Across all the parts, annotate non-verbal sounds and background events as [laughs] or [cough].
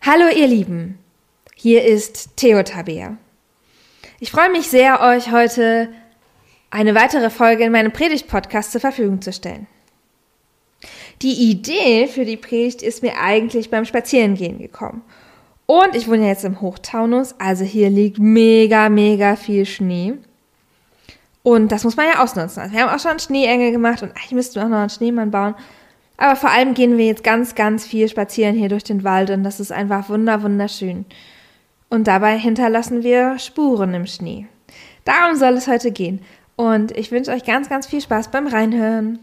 Hallo ihr Lieben, hier ist Theo Tabea. Ich freue mich sehr, euch heute eine weitere Folge in meinem Predigt-Podcast zur Verfügung zu stellen. Die Idee für die Predigt ist mir eigentlich beim Spazierengehen gekommen. Und ich wohne jetzt im Hochtaunus, also hier liegt mega, mega viel Schnee. Und das muss man ja ausnutzen. Also wir haben auch schon Schneeengel gemacht und eigentlich müssten wir auch noch einen Schneemann bauen. Aber vor allem gehen wir jetzt ganz, ganz viel spazieren hier durch den Wald und das ist einfach wunder, wunderschön. Und dabei hinterlassen wir Spuren im Schnee. Darum soll es heute gehen. Und ich wünsche euch ganz, ganz viel Spaß beim Reinhören.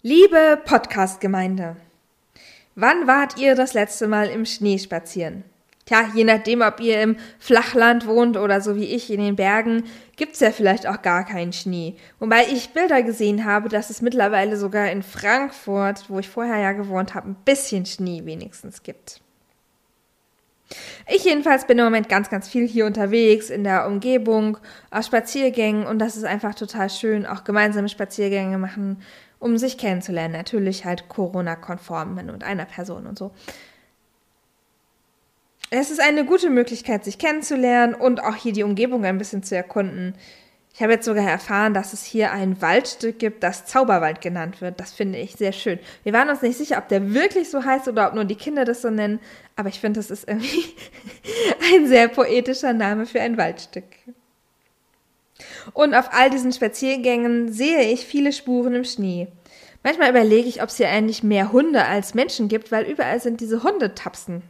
Liebe Podcast-Gemeinde, wann wart ihr das letzte Mal im Schnee spazieren? Tja, je nachdem, ob ihr im Flachland wohnt oder so wie ich in den Bergen, gibt's ja vielleicht auch gar keinen Schnee. Wobei ich Bilder gesehen habe, dass es mittlerweile sogar in Frankfurt, wo ich vorher ja gewohnt habe, ein bisschen Schnee wenigstens gibt. Ich jedenfalls bin im Moment ganz, ganz viel hier unterwegs in der Umgebung, auf Spaziergängen und das ist einfach total schön, auch gemeinsame Spaziergänge machen, um sich kennenzulernen. Natürlich halt Corona-konform mit einer Person und so. Es ist eine gute Möglichkeit, sich kennenzulernen und auch hier die Umgebung ein bisschen zu erkunden. Ich habe jetzt sogar erfahren, dass es hier ein Waldstück gibt, das Zauberwald genannt wird. Das finde ich sehr schön. Wir waren uns nicht sicher, ob der wirklich so heißt oder ob nur die Kinder das so nennen, aber ich finde, das ist irgendwie [laughs] ein sehr poetischer Name für ein Waldstück. Und auf all diesen Spaziergängen sehe ich viele Spuren im Schnee. Manchmal überlege ich, ob es hier eigentlich mehr Hunde als Menschen gibt, weil überall sind diese Hundetapsen.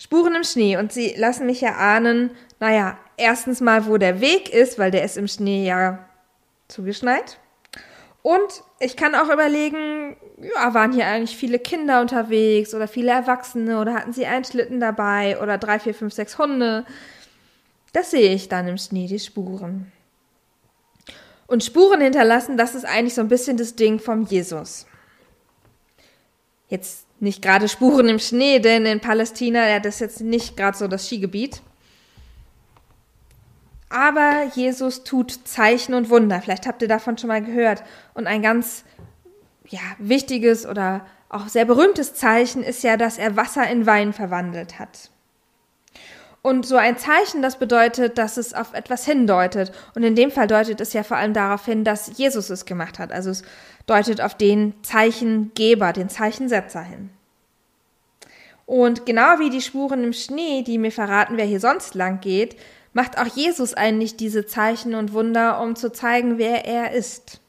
Spuren im Schnee und sie lassen mich ja ahnen, naja, erstens mal, wo der Weg ist, weil der ist im Schnee ja zugeschneit. Und ich kann auch überlegen, ja, waren hier eigentlich viele Kinder unterwegs oder viele Erwachsene oder hatten sie einen Schlitten dabei oder drei, vier, fünf, sechs Hunde. Das sehe ich dann im Schnee, die Spuren. Und Spuren hinterlassen, das ist eigentlich so ein bisschen das Ding vom Jesus. Jetzt nicht gerade Spuren im Schnee, denn in Palästina, ja, das ist jetzt nicht gerade so das Skigebiet. Aber Jesus tut Zeichen und Wunder. Vielleicht habt ihr davon schon mal gehört. Und ein ganz ja, wichtiges oder auch sehr berühmtes Zeichen ist ja, dass er Wasser in Wein verwandelt hat. Und so ein Zeichen, das bedeutet, dass es auf etwas hindeutet. Und in dem Fall deutet es ja vor allem darauf hin, dass Jesus es gemacht hat. Also es deutet auf den Zeichengeber, den Zeichensetzer hin. Und genau wie die Spuren im Schnee, die mir verraten, wer hier sonst lang geht, macht auch Jesus eigentlich diese Zeichen und Wunder, um zu zeigen, wer er ist.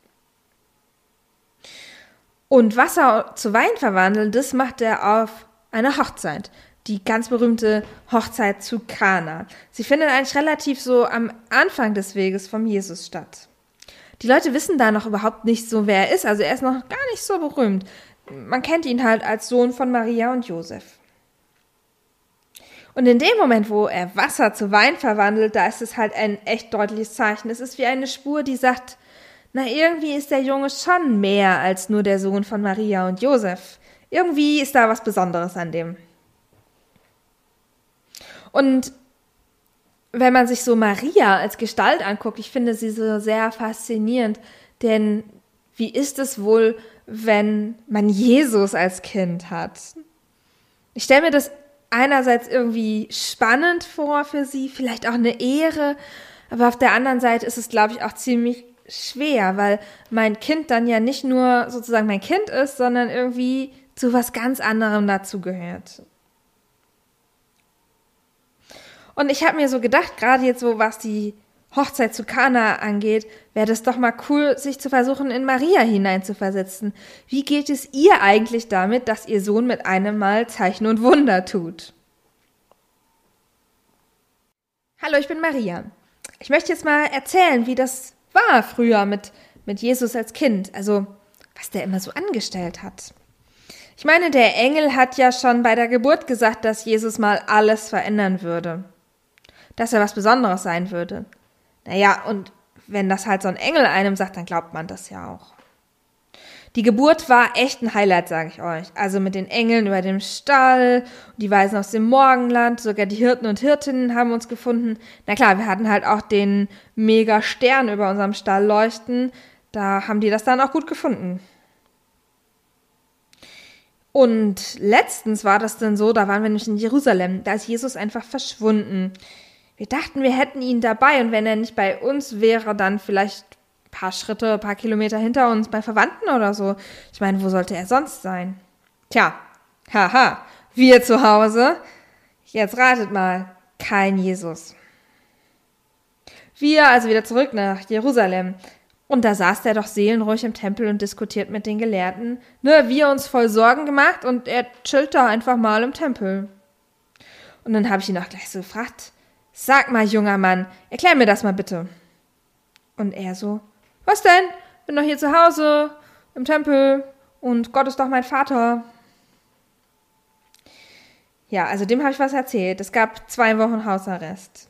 Und Wasser zu Wein verwandeln, das macht er auf einer Hochzeit die ganz berühmte Hochzeit zu Kana. Sie findet eigentlich relativ so am Anfang des Weges vom Jesus statt. Die Leute wissen da noch überhaupt nicht so, wer er ist. Also er ist noch gar nicht so berühmt. Man kennt ihn halt als Sohn von Maria und Josef. Und in dem Moment, wo er Wasser zu Wein verwandelt, da ist es halt ein echt deutliches Zeichen. Es ist wie eine Spur, die sagt, na irgendwie ist der Junge schon mehr als nur der Sohn von Maria und Josef. Irgendwie ist da was Besonderes an dem. Und wenn man sich so Maria als Gestalt anguckt, ich finde sie so sehr faszinierend, denn wie ist es wohl, wenn man Jesus als Kind hat? Ich stelle mir das einerseits irgendwie spannend vor für sie, vielleicht auch eine Ehre, aber auf der anderen Seite ist es, glaube ich, auch ziemlich schwer, weil mein Kind dann ja nicht nur sozusagen mein Kind ist, sondern irgendwie zu was ganz anderem dazugehört. Und ich habe mir so gedacht, gerade jetzt so, was die Hochzeit zu Kana angeht, wäre das doch mal cool, sich zu versuchen, in Maria hineinzuversetzen. Wie geht es ihr eigentlich damit, dass ihr Sohn mit einem Mal Zeichen und Wunder tut? Hallo, ich bin Maria. Ich möchte jetzt mal erzählen, wie das war früher mit, mit Jesus als Kind. Also, was der immer so angestellt hat. Ich meine, der Engel hat ja schon bei der Geburt gesagt, dass Jesus mal alles verändern würde dass er was Besonderes sein würde. Naja, und wenn das halt so ein Engel einem sagt, dann glaubt man das ja auch. Die Geburt war echt ein Highlight, sage ich euch. Also mit den Engeln über dem Stall, die Weisen aus dem Morgenland, sogar die Hirten und Hirtinnen haben uns gefunden. Na klar, wir hatten halt auch den mega Stern über unserem Stall leuchten. da haben die das dann auch gut gefunden. Und letztens war das dann so, da waren wir nämlich in Jerusalem, da ist Jesus einfach verschwunden. Wir dachten, wir hätten ihn dabei und wenn er nicht bei uns wäre, dann vielleicht ein paar Schritte, ein paar Kilometer hinter uns bei Verwandten oder so. Ich meine, wo sollte er sonst sein? Tja, haha, wir zu Hause. Jetzt ratet mal, kein Jesus. Wir also wieder zurück nach Jerusalem. Und da saß der doch seelenruhig im Tempel und diskutiert mit den Gelehrten. Ne, wir uns voll Sorgen gemacht und er chillt da einfach mal im Tempel. Und dann habe ich ihn auch gleich so gefragt, sag mal, junger Mann, erklär mir das mal bitte. Und er so, was denn? Bin doch hier zu Hause, im Tempel, und Gott ist doch mein Vater. Ja, also dem habe ich was erzählt. Es gab zwei Wochen Hausarrest.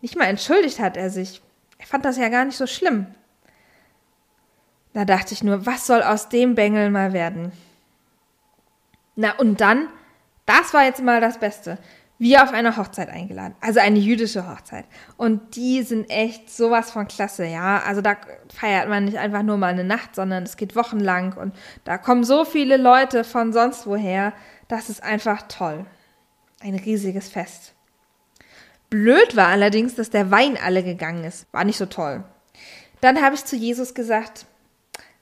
Nicht mal entschuldigt hat er sich. Er fand das ja gar nicht so schlimm. Da dachte ich nur, was soll aus dem Bengel mal werden? Na und dann, das war jetzt mal das Beste. Wir auf eine Hochzeit eingeladen, also eine jüdische Hochzeit. Und die sind echt sowas von klasse, ja. Also da feiert man nicht einfach nur mal eine Nacht, sondern es geht wochenlang und da kommen so viele Leute von sonst woher. Das ist einfach toll. Ein riesiges Fest. Blöd war allerdings, dass der Wein alle gegangen ist. War nicht so toll. Dann habe ich zu Jesus gesagt,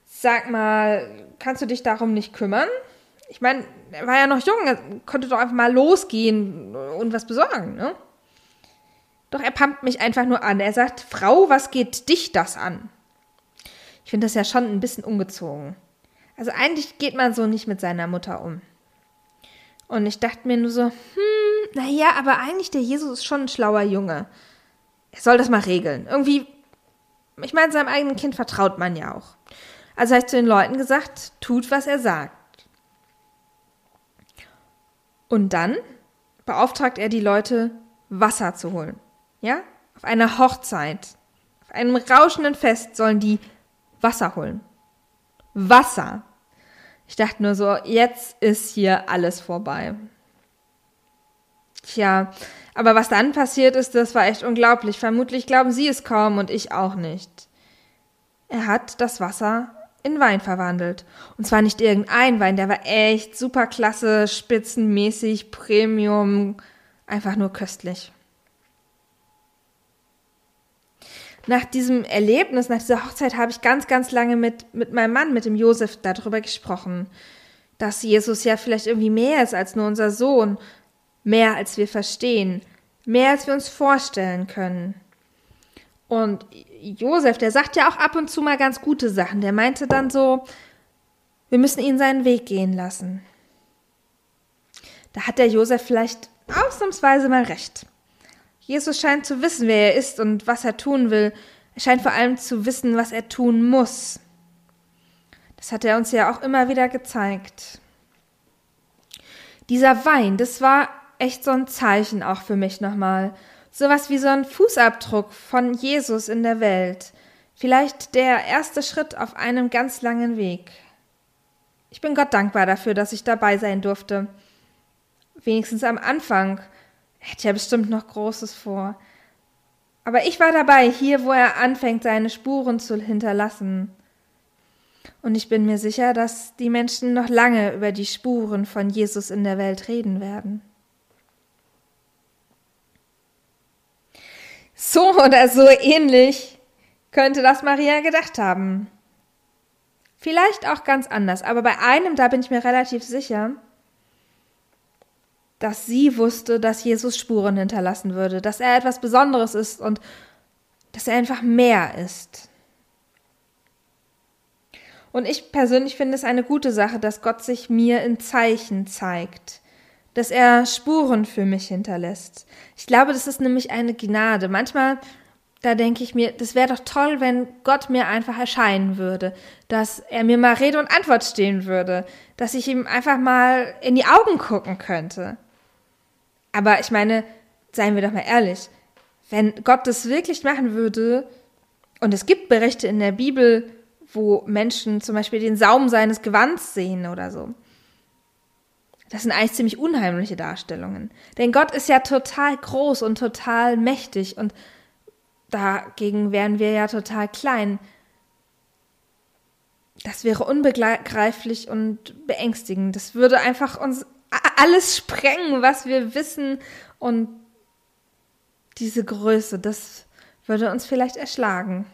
sag mal, kannst du dich darum nicht kümmern? Ich meine, er war ja noch jung, er konnte doch einfach mal losgehen und was besorgen, ne? Doch er pumpt mich einfach nur an. Er sagt, Frau, was geht dich das an? Ich finde das ja schon ein bisschen ungezogen. Also eigentlich geht man so nicht mit seiner Mutter um. Und ich dachte mir nur so, hm, naja, aber eigentlich der Jesus ist schon ein schlauer Junge. Er soll das mal regeln. Irgendwie, ich meine, seinem eigenen Kind vertraut man ja auch. Also habe ich zu den Leuten gesagt, tut, was er sagt. Und dann beauftragt er die Leute, Wasser zu holen. Ja? Auf einer Hochzeit, auf einem rauschenden Fest sollen die Wasser holen. Wasser. Ich dachte nur so, jetzt ist hier alles vorbei. Tja, aber was dann passiert ist, das war echt unglaublich. Vermutlich glauben Sie es kaum und ich auch nicht. Er hat das Wasser in Wein verwandelt. Und zwar nicht irgendein Wein, der war echt super klasse, spitzenmäßig, Premium, einfach nur köstlich. Nach diesem Erlebnis, nach dieser Hochzeit habe ich ganz, ganz lange mit, mit meinem Mann, mit dem Josef, darüber gesprochen, dass Jesus ja vielleicht irgendwie mehr ist als nur unser Sohn, mehr als wir verstehen, mehr als wir uns vorstellen können. Und Josef, der sagt ja auch ab und zu mal ganz gute Sachen. Der meinte dann so, wir müssen ihn seinen Weg gehen lassen. Da hat der Josef vielleicht ausnahmsweise mal recht. Jesus scheint zu wissen, wer er ist und was er tun will. Er scheint vor allem zu wissen, was er tun muss. Das hat er uns ja auch immer wieder gezeigt. Dieser Wein, das war echt so ein Zeichen auch für mich nochmal sowas wie so ein Fußabdruck von Jesus in der Welt. Vielleicht der erste Schritt auf einem ganz langen Weg. Ich bin Gott dankbar dafür, dass ich dabei sein durfte. Wenigstens am Anfang. Er hätte ja bestimmt noch Großes vor. Aber ich war dabei, hier, wo er anfängt, seine Spuren zu hinterlassen. Und ich bin mir sicher, dass die Menschen noch lange über die Spuren von Jesus in der Welt reden werden. So oder so ähnlich könnte das Maria gedacht haben. Vielleicht auch ganz anders, aber bei einem, da bin ich mir relativ sicher, dass sie wusste, dass Jesus Spuren hinterlassen würde, dass er etwas Besonderes ist und dass er einfach mehr ist. Und ich persönlich finde es eine gute Sache, dass Gott sich mir in Zeichen zeigt dass er Spuren für mich hinterlässt. Ich glaube, das ist nämlich eine Gnade. Manchmal, da denke ich mir, das wäre doch toll, wenn Gott mir einfach erscheinen würde, dass er mir mal Rede und Antwort stehen würde, dass ich ihm einfach mal in die Augen gucken könnte. Aber ich meine, seien wir doch mal ehrlich, wenn Gott das wirklich machen würde, und es gibt Berichte in der Bibel, wo Menschen zum Beispiel den Saum seines Gewands sehen oder so, das sind eigentlich ziemlich unheimliche Darstellungen. Denn Gott ist ja total groß und total mächtig und dagegen wären wir ja total klein. das wäre unbegreiflich und beängstigend. Das würde einfach uns alles sprengen, was wir wissen und diese Größe, das würde uns vielleicht erschlagen.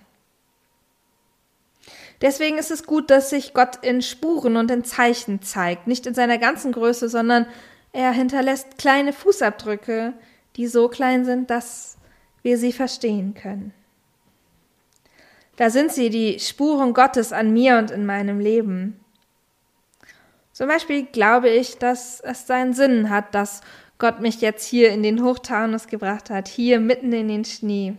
Deswegen ist es gut, dass sich Gott in Spuren und in Zeichen zeigt, nicht in seiner ganzen Größe, sondern er hinterlässt kleine Fußabdrücke, die so klein sind, dass wir sie verstehen können. Da sind sie, die Spuren Gottes an mir und in meinem Leben. Zum Beispiel glaube ich, dass es seinen Sinn hat, dass Gott mich jetzt hier in den Hochtaunus gebracht hat, hier mitten in den Schnee.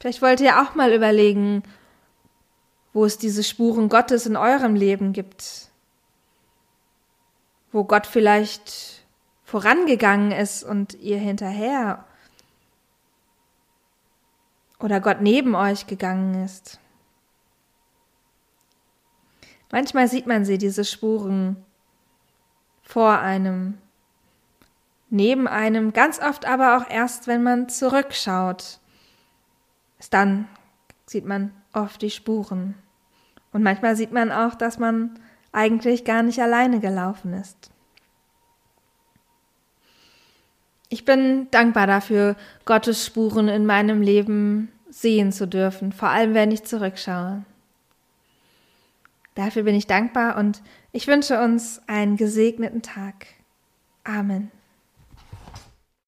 Vielleicht wollt ihr auch mal überlegen, wo es diese Spuren Gottes in eurem Leben gibt, wo Gott vielleicht vorangegangen ist und ihr hinterher oder Gott neben euch gegangen ist. Manchmal sieht man sie, diese Spuren, vor einem, neben einem, ganz oft aber auch erst, wenn man zurückschaut. Dann sieht man oft die Spuren. Und manchmal sieht man auch, dass man eigentlich gar nicht alleine gelaufen ist. Ich bin dankbar dafür, Gottes Spuren in meinem Leben sehen zu dürfen, vor allem wenn ich zurückschaue. Dafür bin ich dankbar und ich wünsche uns einen gesegneten Tag. Amen.